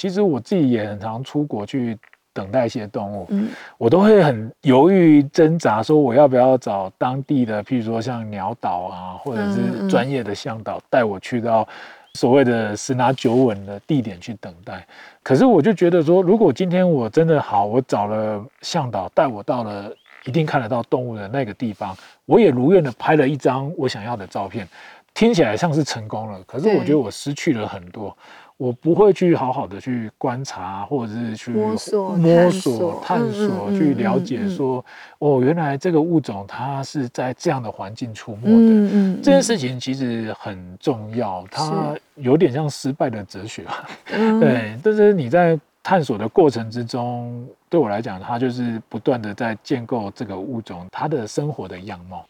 其实我自己也很常出国去等待一些动物，嗯，我都会很犹豫挣扎，说我要不要找当地的，譬如说像鸟岛啊，或者是专业的向导带我去到所谓的十拿九稳的地点去等待。可是我就觉得说，如果今天我真的好，我找了向导带我到了一定看得到动物的那个地方，我也如愿的拍了一张我想要的照片。听起来像是成功了，可是我觉得我失去了很多。我不会去好好的去观察，或者是去摸索、摸索、探索，去了解说，哦，原来这个物种它是在这样的环境出没的。这件事情其实很重要，它有点像失败的哲学吧。对，但是你在探索的过程之中，对我来讲，它就是不断的在建构这个物种它的生活的样貌。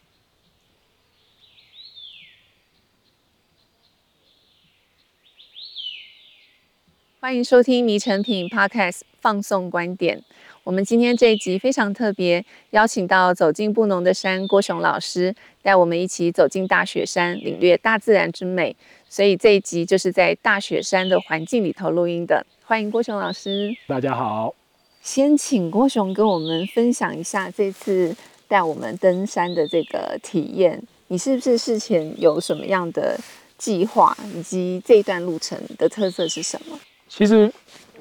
欢迎收听《迷成品 Podcast》放送观点。我们今天这一集非常特别，邀请到走进布农的山郭雄老师，带我们一起走进大雪山，领略大自然之美。所以这一集就是在大雪山的环境里头录音的。欢迎郭雄老师。大家好，先请郭雄跟我们分享一下这次带我们登山的这个体验。你是不是事前有什么样的计划，以及这一段路程的特色是什么？其实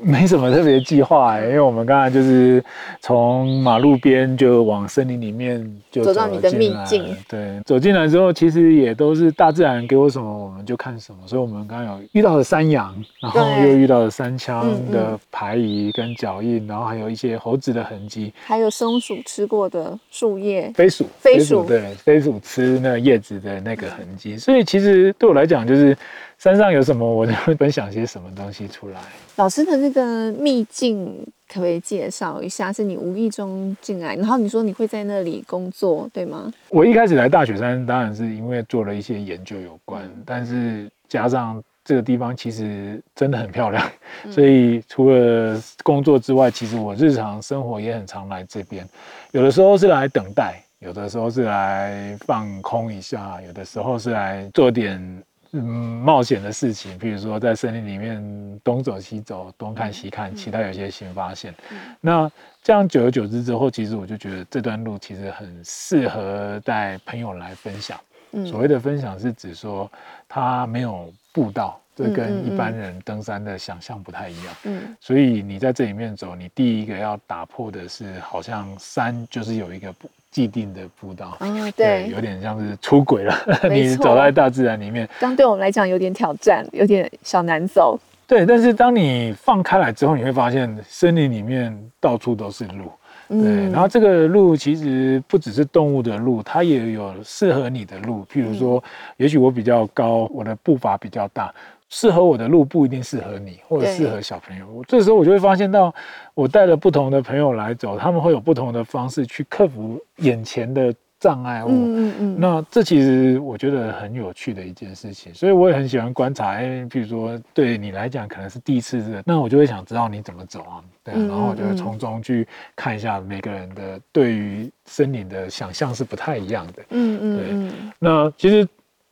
没什么特别计划哎，因为我们刚才就是从马路边就往森林里面就走，走到你的秘境。对，走进来之后，其实也都是大自然给我什么，我们就看什么。所以，我们刚刚有遇到了山羊，然后又遇到了山羌的排遗跟脚印，然后还有一些猴子的痕迹，还有松鼠吃过的树叶，飞鼠，飞鼠，对，飞鼠吃那叶子的那个痕迹。所以，其实对我来讲，就是。山上有什么，我就会分享些什么东西出来。老师的那个秘境，可不可以介绍一下？是你无意中进来，然后你说你会在那里工作，对吗？我一开始来大雪山，当然是因为做了一些研究有关，但是加上这个地方其实真的很漂亮，所以除了工作之外，其实我日常生活也很常来这边。有的时候是来等待，有的时候是来放空一下，有的时候是来做点。嗯，冒险的事情，比如说在森林里面东走西走，东看西看，期待有些新发现。嗯、那这样久而久之之后，其实我就觉得这段路其实很适合带朋友来分享。嗯、所谓的分享是指说，它没有步道，这跟一般人登山的想象不太一样。嗯，所以你在这里面走，你第一个要打破的是，好像山就是有一个步。既定的步道，嗯，对，有点像是出轨了。你走在大自然里面，这样对我们来讲有点挑战，有点小难走。对，但是当你放开来之后，你会发现森林里面到处都是路。对，然后这个路其实不只是动物的路，它也有适合你的路。譬如说，也许我比较高，我的步伐比较大。适合我的路不一定适合你，或者适合小朋友。我这时候我就会发现到，我带了不同的朋友来走，他们会有不同的方式去克服眼前的障碍物。嗯嗯嗯。那这其实我觉得很有趣的一件事情，所以我也很喜欢观察。哎，譬如说对你来讲可能是第一次的，那我就会想知道你怎么走啊？对啊，然后我就会从中去看一下每个人的对于森林的想象是不太一样的。嗯嗯。对。那其实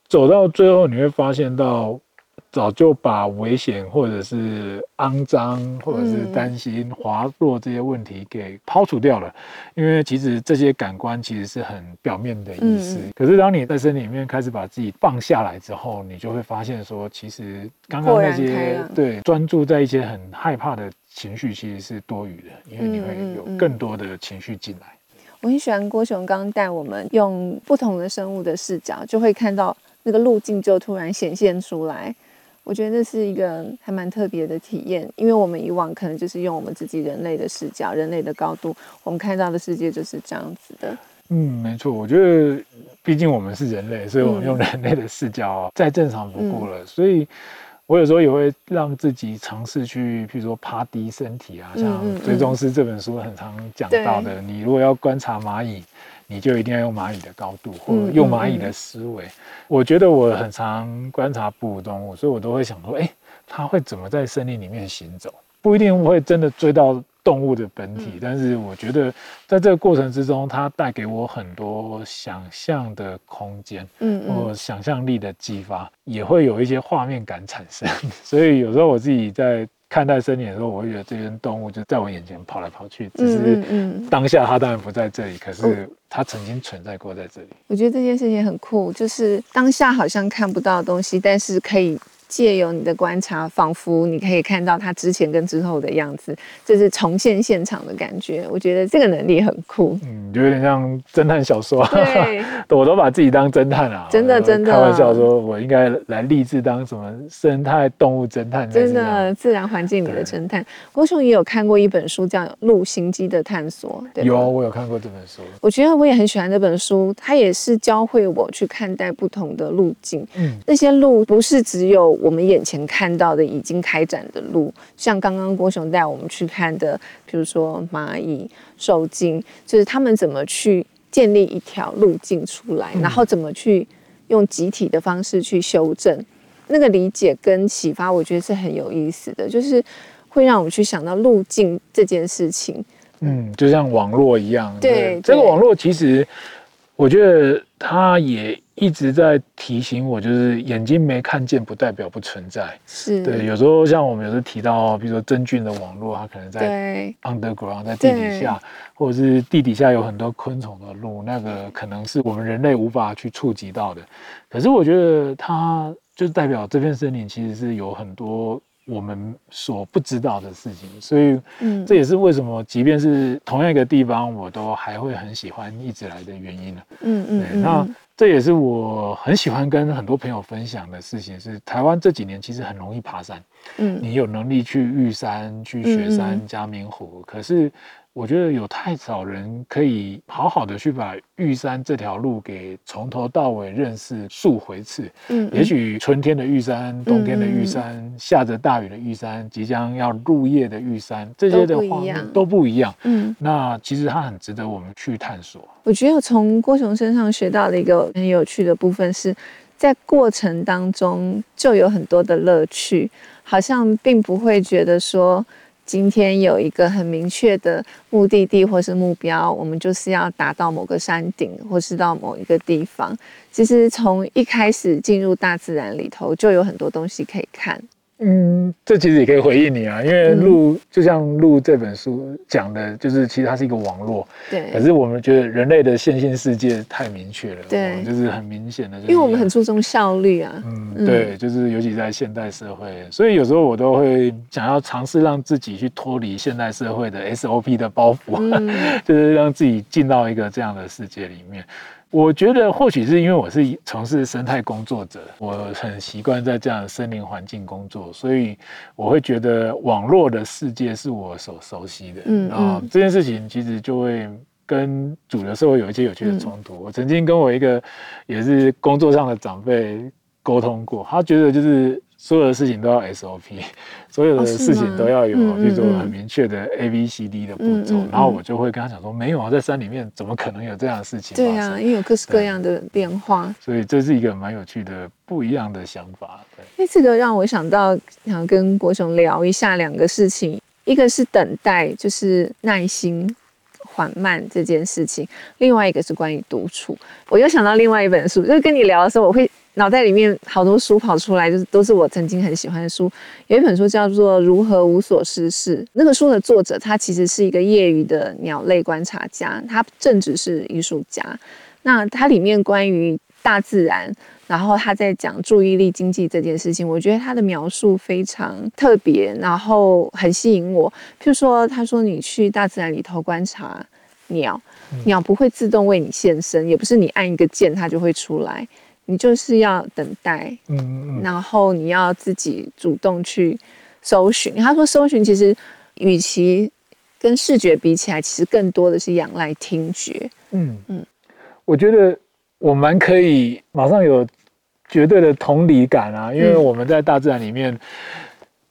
走到最后，你会发现到。早就把危险或者是肮脏或者是担心滑落这些问题给抛除掉了，因为其实这些感官其实是很表面的意思。可是当你在身体里面开始把自己放下来之后，你就会发现说，其实刚刚那些对专注在一些很害怕的情绪其实是多余的，因为你会有更多的情绪进来。我很喜欢郭雄刚带我们用不同的生物的视角，就会看到那个路径就突然显现出来。我觉得这是一个还蛮特别的体验，因为我们以往可能就是用我们自己人类的视角、人类的高度，我们看到的世界就是这样子的。嗯，没错。我觉得，毕竟我们是人类，所以我们用人类的视角再正常不过了。嗯、所以，我有时候也会让自己尝试去，譬如说趴低身体啊，像《追踪师》这本书很常讲到的，嗯嗯嗯，你如果要观察蚂蚁。你就一定要用蚂蚁的高度，或者用蚂蚁的思维。我觉得我很常观察哺乳动物，所以我都会想说，哎，它会怎么在森林里面行走？不一定会真的追到动物的本体，但是我觉得在这个过程之中，它带给我很多想象的空间，嗯，或想象力的激发，也会有一些画面感产生。所以有时候我自己在看待森林的时候，我会觉得这些动物就在我眼前跑来跑去，只是当下它当然不在这里，可是它曾经存在过在这里。我觉得这件事情很酷，就是当下好像看不到的东西，但是可以。借由你的观察，仿佛你可以看到他之前跟之后的样子，就是重现现场的感觉。我觉得这个能力很酷，嗯，就有点像侦探小说。对，我都把自己当侦探啊，真的真的。开玩笑说，我应该来立志当什么生态动物侦探，真的自然环境里的侦探。郭雄也有看过一本书叫《鹿行机的探索》，对，有，我有看过这本书。我觉得我也很喜欢这本书，它也是教会我去看待不同的路径。嗯，那些路不是只有。我们眼前看到的已经开展的路，像刚刚郭雄带我们去看的，比如说蚂蚁、受精，就是他们怎么去建立一条路径出来，然后怎么去用集体的方式去修正，那个理解跟启发，我觉得是很有意思的，就是会让我们去想到路径这件事情。嗯，就像网络一样，对，对这个网络其实，我觉得它也。一直在提醒我，就是眼睛没看见不代表不存在。是对，有时候像我们有时候提到，比如说真菌的网络，它可能在 underground，在地底下，或者是地底下有很多昆虫的路，那个可能是我们人类无法去触及到的。可是我觉得它就代表这片森林其实是有很多我们所不知道的事情，所以，嗯，这也是为什么即便是同样一个地方，我都还会很喜欢一直来的原因了。嗯嗯，对，那。这也是我很喜欢跟很多朋友分享的事情，是台湾这几年其实很容易爬山，嗯，你有能力去玉山、去雪山、嘉明湖，可是。我觉得有太少人可以好好的去把玉山这条路给从头到尾认识数回次。嗯，嗯，也许春天的玉山、冬天的玉山、嗯、下着大雨的玉山、即将要入夜的玉山，这些的话都不一样。嗯，那其实它很值得我们去探索。我觉得我从郭雄身上学到的一个很有趣的部分是，在过程当中就有很多的乐趣，好像并不会觉得说。今天有一个很明确的目的地或是目标，我们就是要达到某个山顶，或是到某一个地方。其实从一开始进入大自然里头，就有很多东西可以看。嗯，这其实也可以回应你啊，因为录、嗯、就像录这本书讲的，就是其实它是一个网络。对。可是我们觉得人类的线性世界太明确了，对，就是很明显的，因为我们很注重效率啊。嗯，对，就是尤其在现代社会，所以有时候我都会想要尝试让自己去脱离现代社会的 SOP 的包袱，嗯、就是让自己进到一个这样的世界里面。我觉得或许是因为我是从事生态工作者，我很习惯在这样的森林环境工作，所以我会觉得网络的世界是我所熟悉的。嗯，啊，这件事情其实就会跟主流社会有一些有趣的冲突。我曾经跟我一个也是工作上的长辈沟通过，他觉得就是。所有的事情都要 SOP，所有的事情都要有，比如说很明确的 A B C D 的步骤，嗯嗯嗯、然后我就会跟他讲说，没有啊，在山里面怎么可能有这样的事情？对啊，因为有各式各样的变化，所以这是一个蛮有趣的不一样的想法。对，那这个让我想到想跟国雄聊一下两个事情，一个是等待，就是耐心缓慢这件事情，另外一个是关于独处。我又想到另外一本书，就是跟你聊的时候，我会。脑袋里面好多书跑出来，就是都是我曾经很喜欢的书。有一本书叫做《如何无所事事》，那个书的作者他其实是一个业余的鸟类观察家，他正职是艺术家。那他里面关于大自然，然后他在讲注意力经济这件事情，我觉得他的描述非常特别，然后很吸引我。譬如说，他说你去大自然里头观察鸟，鸟不会自动为你现身，也不是你按一个键它就会出来。你就是要等待，嗯嗯，然后你要自己主动去搜寻。他说，搜寻其实与其跟视觉比起来，其实更多的是仰赖听觉。嗯嗯，我觉得我蛮可以马上有绝对的同理感啊，因为我们在大自然里面，嗯、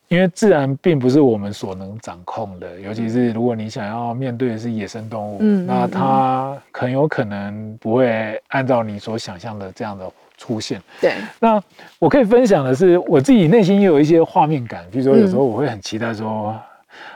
因为自然并不是我们所能掌控的，尤其是如果你想要面对的是野生动物，嗯，那它很有可能不会按照你所想象的这样的。出现对，那我可以分享的是，我自己内心也有一些画面感。比如说，有时候我会很期待说，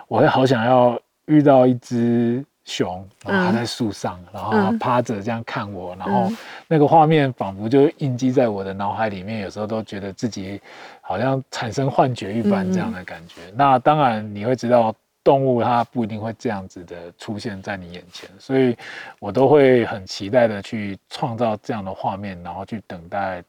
我会好想要遇到一只熊，然后它在树上，嗯、然后它趴着这样看我，嗯、然后那个画面仿佛就印记在我的脑海里面，有时候都觉得自己好像产生幻觉一般这样的感觉。嗯、那当然你会知道，动物它不一定会这样子的出现在你眼前，所以我都会很期待的去创造这样的画面，然后去等待。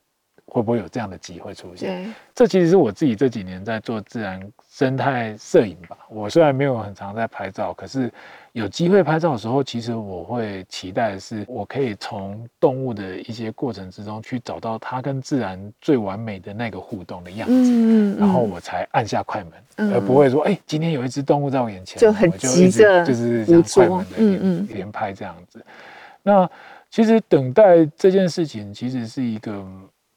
会不会有这样的机会出现？对这其实是我自己这几年在做自然生态摄影吧。我虽然没有很常在拍照，可是有机会拍照的时候，其实我会期待的是，我可以从动物的一些过程之中去找到它跟自然最完美的那个互动的样子，嗯嗯、然后我才按下快门，嗯、而不会说，哎，今天有一只动物在我眼前，就很急着就是像快门的嗯、连拍这样子。那其实等待这件事情，其实是一个。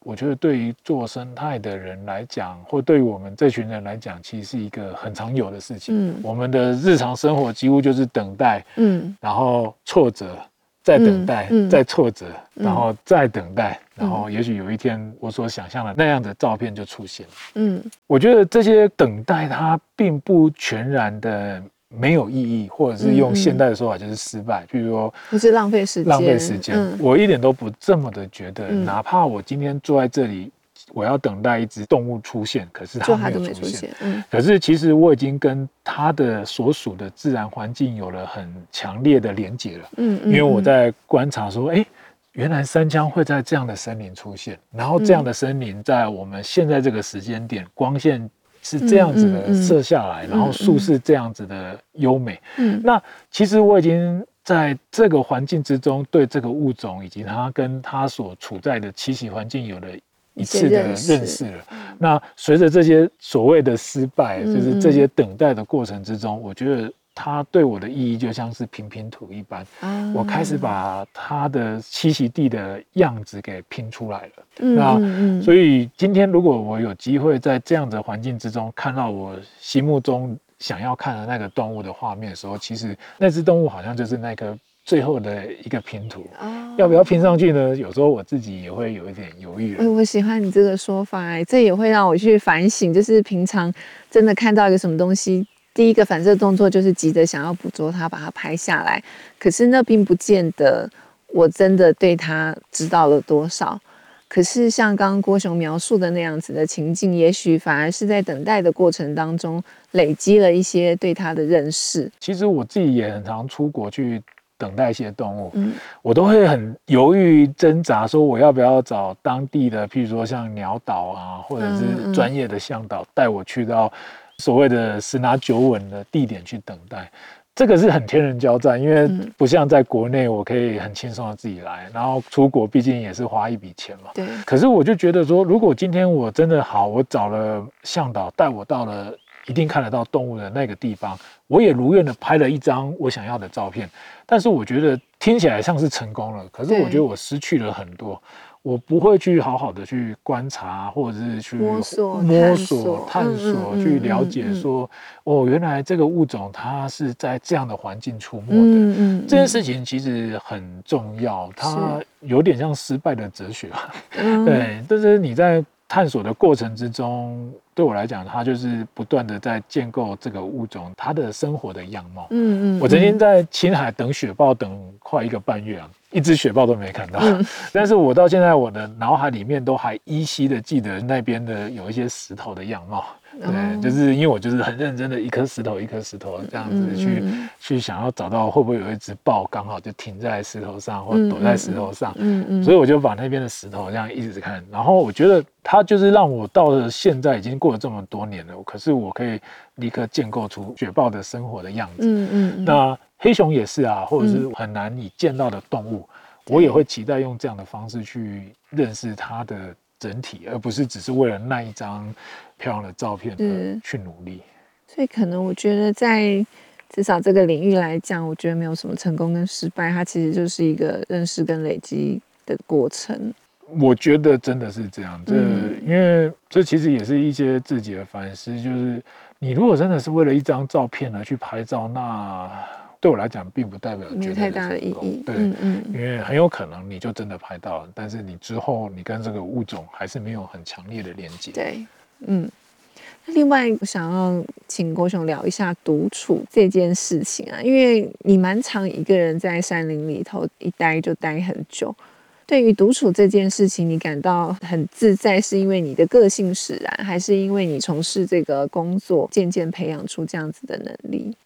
我觉得对于做生态的人来讲，或对于我们这群人来讲，其实是一个很常有的事情。嗯，我们的日常生活几乎就是等待，嗯，然后挫折，再等待，嗯嗯、再挫折，然后再等待，嗯、然后也许有一天我所想象的那样的照片就出现。嗯，我觉得这些等待它并不全然的。没有意义，或者是用现代的说法就是失败。嗯、譬如说，不是浪费时间，浪费时间。嗯、我一点都不这么的觉得。嗯、哪怕我今天坐在这里，我要等待一只动物出现，可是它没有出现。嗯、可是其实我已经跟它的所属的自然环境有了很强烈的连结了。嗯，因为我在观察说，哎，原来山羌会在这样的森林出现，然后这样的森林在我们现在这个时间点，光线。是这样子的射下来，嗯嗯嗯、然后树是这样子的优美。嗯，那其实我已经在这个环境之中，对这个物种以及它跟它所处在的栖息环境有了一次的认识了。那随着这些所谓的失败，就是这些等待的过程之中，我觉得。它对我的意义就像是拼拼图一般，啊、我开始把它的栖息地的样子给拼出来了。嗯、那、嗯、所以今天如果我有机会在这样的环境之中看到我心目中想要看的那个动物的画面的时候，其实那只动物好像就是那个最后的一个拼图。啊、要不要拼上去呢？有时候我自己也会有一点犹豫。我喜欢你这个说法，哎，这也会让我去反省，就是平常真的看到一个什么东西。第一个反射动作就是急着想要捕捉它，把它拍下来。可是那并不见得我真的对它知道了多少。可是像刚刚郭雄描述的那样子的情境，也许反而是在等待的过程当中累积了一些对它的认识。其实我自己也很常出国去等待一些动物，嗯，我都会很犹豫挣扎，说我要不要找当地的，譬如说像鸟岛啊，或者是专业的向导带我去到。所谓的十拿九稳的地点去等待，这个是很天人交战，因为不像在国内，我可以很轻松的自己来，然后出国毕竟也是花一笔钱嘛。对。可是我就觉得说，如果今天我真的好，我找了向导带我到了一定看得到动物的那个地方，我也如愿的拍了一张我想要的照片，但是我觉得听起来像是成功了，可是我觉得我失去了很多。我不会去好好的去观察，或者是去摸索、摸索、探索，去了解说，哦，原来这个物种它是在这样的环境出没的。嗯嗯，这件事情其实很重要，它有点像失败的哲学吧。对，但是你在探索的过程之中，对我来讲，它就是不断的在建构这个物种它的生活的样貌。嗯嗯，我曾经在青海等雪豹等快一个半月啊。一只雪豹都没看到，嗯、但是我到现在我的脑海里面都还依稀的记得那边的有一些石头的样貌，对，哦、就是因为我就是很认真的一颗石头一颗石头这样子去、嗯、去想要找到会不会有一只豹刚好就停在石头上或躲在石头上，嗯嗯，所以我就把那边的石头这样一直看，然后我觉得它就是让我到了现在已经过了这么多年了，可是我可以立刻建构出雪豹的生活的样子，嗯嗯，嗯。那。黑熊也是啊，或者是很难以见到的动物，嗯、我也会期待用这样的方式去认识它的整体，而不是只是为了那一张漂亮的照片而去努力。所以，可能我觉得在至少这个领域来讲，我觉得没有什么成功跟失败，它其实就是一个认识跟累积的过程。我觉得真的是这样，这、嗯、因为这其实也是一些自己的反思，就是你如果真的是为了一张照片而去拍照，那。对我来讲，并不代表没有太大的意义。对，嗯嗯，因为很有可能你就真的拍到了，但是你之后你跟这个物种还是没有很强烈的连接。对，嗯，另外，我想要请郭雄聊一下独处这件事情啊，因为你蛮常一个人在山林里头一待就待很久。对于独处这件事情，你感到很自在，是因为你的个性使然，还是因为你从事这个工作渐渐培养出这样子的能力？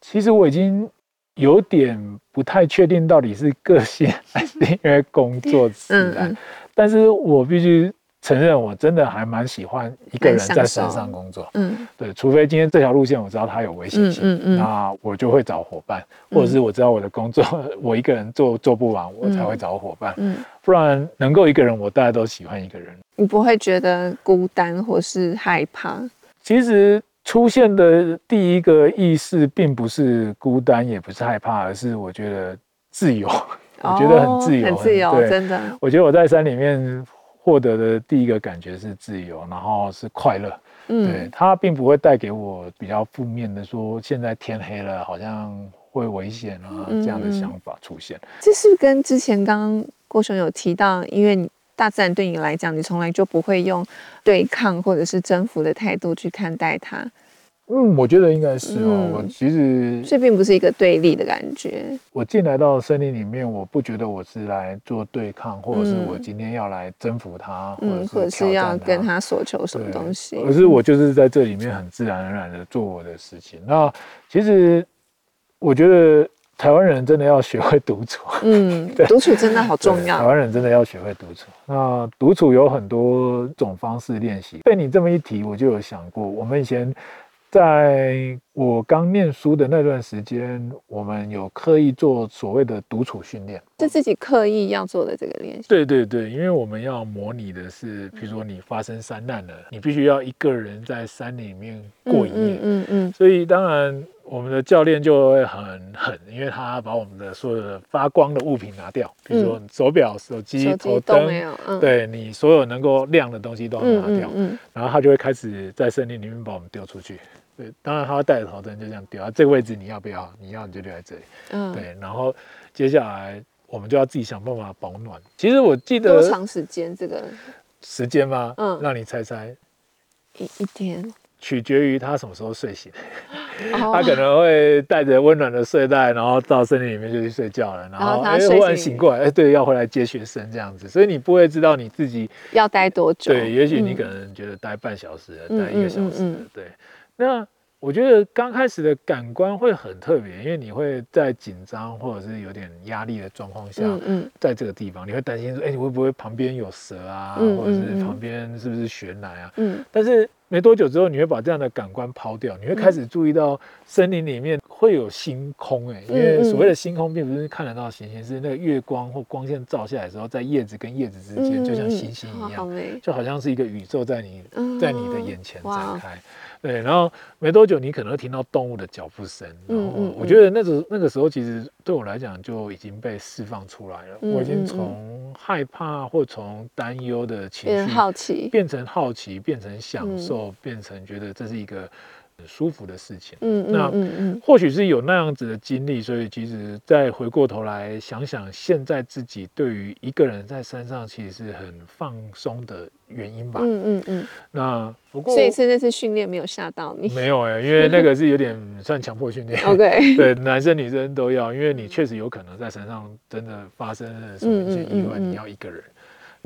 其实我已经有点不太确定，到底是个性还是因为工作 使然。嗯嗯，但是我必须。承认我真的还蛮喜欢一个人在山上工作，嗯，对，除非今天这条路线我知道它有危险性，嗯。嗯，那我就会找伙伴，或者是我知道我的工作 我一个人做做不完，我才会找伙伴，嗯，不然能够一个人，我大家都喜欢一个人。你不会觉得孤单或是害怕？其实出现的第一个意识并不是孤单，也不是害怕，而是我觉得自由，我觉得很自由，很自由，真的。我觉得我在山里面。获得的第一个感觉是自由，然后是快乐。嗯，对，它并不会带给我比较负面的，说现在天黑了，好像会危险啊这样的想法出现。嗯，这是跟之前刚刚郭雄有提到，因为大自然对你来讲，你从来就不会用对抗或者是征服的态度去看待它。嗯，我觉得应该是哦。嗯、我其实这并不是一个对立的感觉。我进来到森林里面，我不觉得我是来做对抗，或者是我今天要来征服他，嗯、或者是要跟他索求什么东西。可是我就是在这里面很自然而然的做我的事情。那其实我觉得台湾人真的要学会独处。嗯，对，独处真的好重要。台湾人真的要学会独处。那独处有很多种方式练习。被你这么一提，我就有想过，我们以前。在我刚念书的那段时间，我们有刻意做所谓的独处训练，是自己刻意要做的这个练习。对对对，因为我们要模拟的是，比如说你发生山难了，你必须要一个人在山里面过一夜。嗯嗯嗯。所以当然，我们的教练就会很狠，因为他把我们的所有的发光的物品拿掉，比如说手表、手机、头灯，对你所有能够亮的东西都要拿掉。嗯。然后他就会开始在森林里面把我们丢出去。对，当然他会带着头灯就这样丢啊，这个位置你要不要？你要你就留在这里。嗯，对，然后接下来我们就要自己想办法保暖。其实我记得多长时间？这个时间吗？嗯，让你猜猜。一一天，取决于他什么时候睡醒。哦、他可能会带着温暖的睡袋，然后到森林里面就去睡觉了。然后哎，忽然醒过来，哎，对，要回来接学生这样子。所以你不会知道你自己要待多久。对，也许你可能觉得待半小时，嗯、待一个小时，对。那我觉得刚开始的感官会很特别，因为你会在紧张或者是有点压力的状况下，在这个地方，你会担心说，哎，你会不会旁边有蛇啊，或者是旁。边是不是悬崖啊？嗯，但是没多久之后，你会把这样的感官抛掉，你会开始注意到森林里面会有星空，哎，因为所谓的星空并不是看得到星星，是那个月光或光线照下来的时候，在叶子跟叶子之间，就像星星一样，就好像是一个宇宙在你在你的眼前展开。对，然后没多久，你可能会听到动物的脚步声。然后我觉得那个那个时候，其实对我来讲就已经被释放出来了。我已经从害怕或从担忧的情绪，好奇，变成好奇，变成享受，变成觉得这是一个。很舒服的事情，嗯，那嗯嗯或许是有那样子的经历，所以其实再回过头来想想，现在自己对于一个人在山上其实是很放松的原因吧，嗯嗯嗯。那不过，所以是那次训练没有吓到你？没有哎、欸，因为那个是有点算强迫训练，OK，对，男生女生都要，因为你确实有可能在山上真的发生了什么一些意外，你要一个人。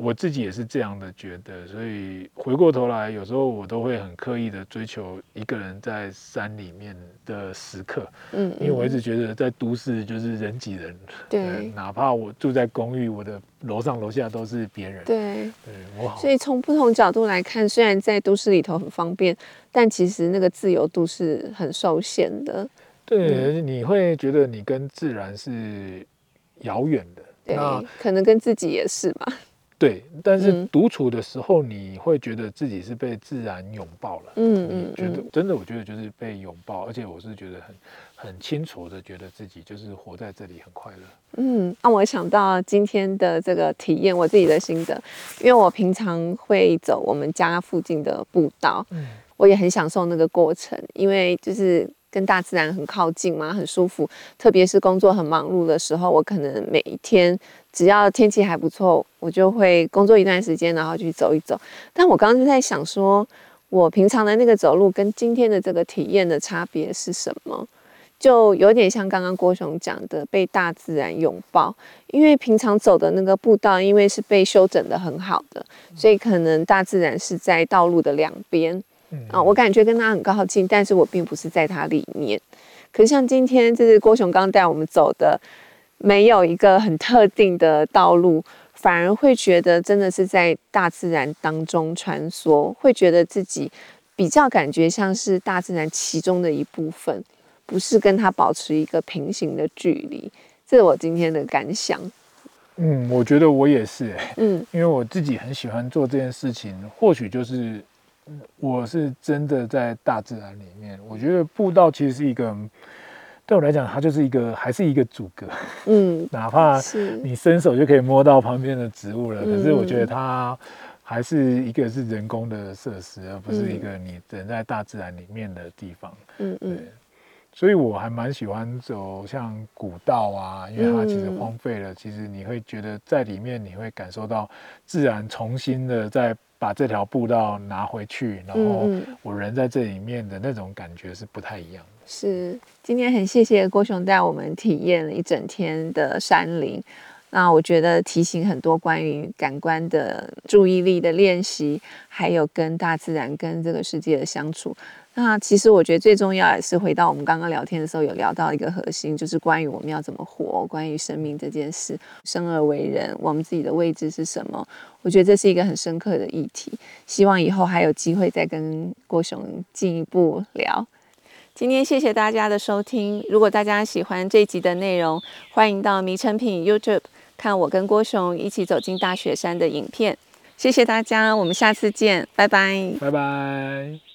我自己也是这样的觉得，所以回过头来，有时候我都会很刻意的追求一个人在山里面的时刻。嗯，因为我一直觉得在都市就是人挤人，对，哪怕我住在公寓，我的楼上楼下都是别人。对，对我好。所以从不同角度来看，虽然在都市里头很方便，但其实那个自由度是很受限的。对，你会觉得你跟自然是遥远的。对，那可能跟自己也是吧。对，但是独处的时候，你会觉得自己是被自然拥抱了。嗯嗯，觉得真的，我觉得就是被拥抱，而且我是觉得很很清楚的，觉得自己就是活在这里很快乐。嗯，让我想到今天的这个体验，我自己的心得，因为我平常会走我们家附近的步道，嗯，我也很享受那个过程，因为就是。跟大自然很靠近嘛，很舒服。特别是工作很忙碌的时候，我可能每一天只要天气还不错，我就会工作一段时间，然后去走一走。但我刚刚就在想说，我平常的那个走路跟今天的这个体验的差别是什么？就有点像刚刚郭雄讲的，被大自然拥抱。因为平常走的那个步道，因为是被修整得很好的，所以可能大自然是在道路的两边。啊，我感觉跟他很靠近，但是我并不是在他里面。可是像今天，这是郭雄刚带我们走的，没有一个很特定的道路，反而会觉得真的是在大自然当中穿梭，会觉得自己比较感觉像是大自然其中的一部分，不是跟他保持一个平行的距离。这是我今天的感想。嗯，我觉得我也是、欸，嗯，因为我自己很喜欢做这件事情，或许就是。我是真的在大自然里面，我觉得步道其实是一个，对我来讲，它就是一个，还是一个阻隔。嗯，哪怕你伸手就可以摸到旁边的植物了，可是我觉得它还是一个是人工的设施，而不是一个你人在大自然里面的地方。嗯嗯。所以我还蛮喜欢走像古道啊，因为它其实荒废了，其实你会觉得在里面你会感受到自然重新的在。把这条步道拿回去，然后我人在这里面的那种感觉是不太一样的。是，今天很谢谢郭雄带我们体验了一整天的山林，那我觉得提醒很多关于感官的注意力的练习，还有跟大自然、跟这个世界的相处。那其实我觉得最重要也是回到我们刚刚聊天的时候，有聊到一个核心，就是关于我们要怎么活，关于生命这件事，生而为人，我们自己的位置是什么？我觉得这是一个很深刻的议题。希望以后还有机会再跟郭雄进一步聊。今天谢谢大家的收听。如果大家喜欢这一集的内容，欢迎到迷成品 YouTube 看我跟郭雄一起走进大雪山的影片。谢谢大家，我们下次见，拜拜，拜拜。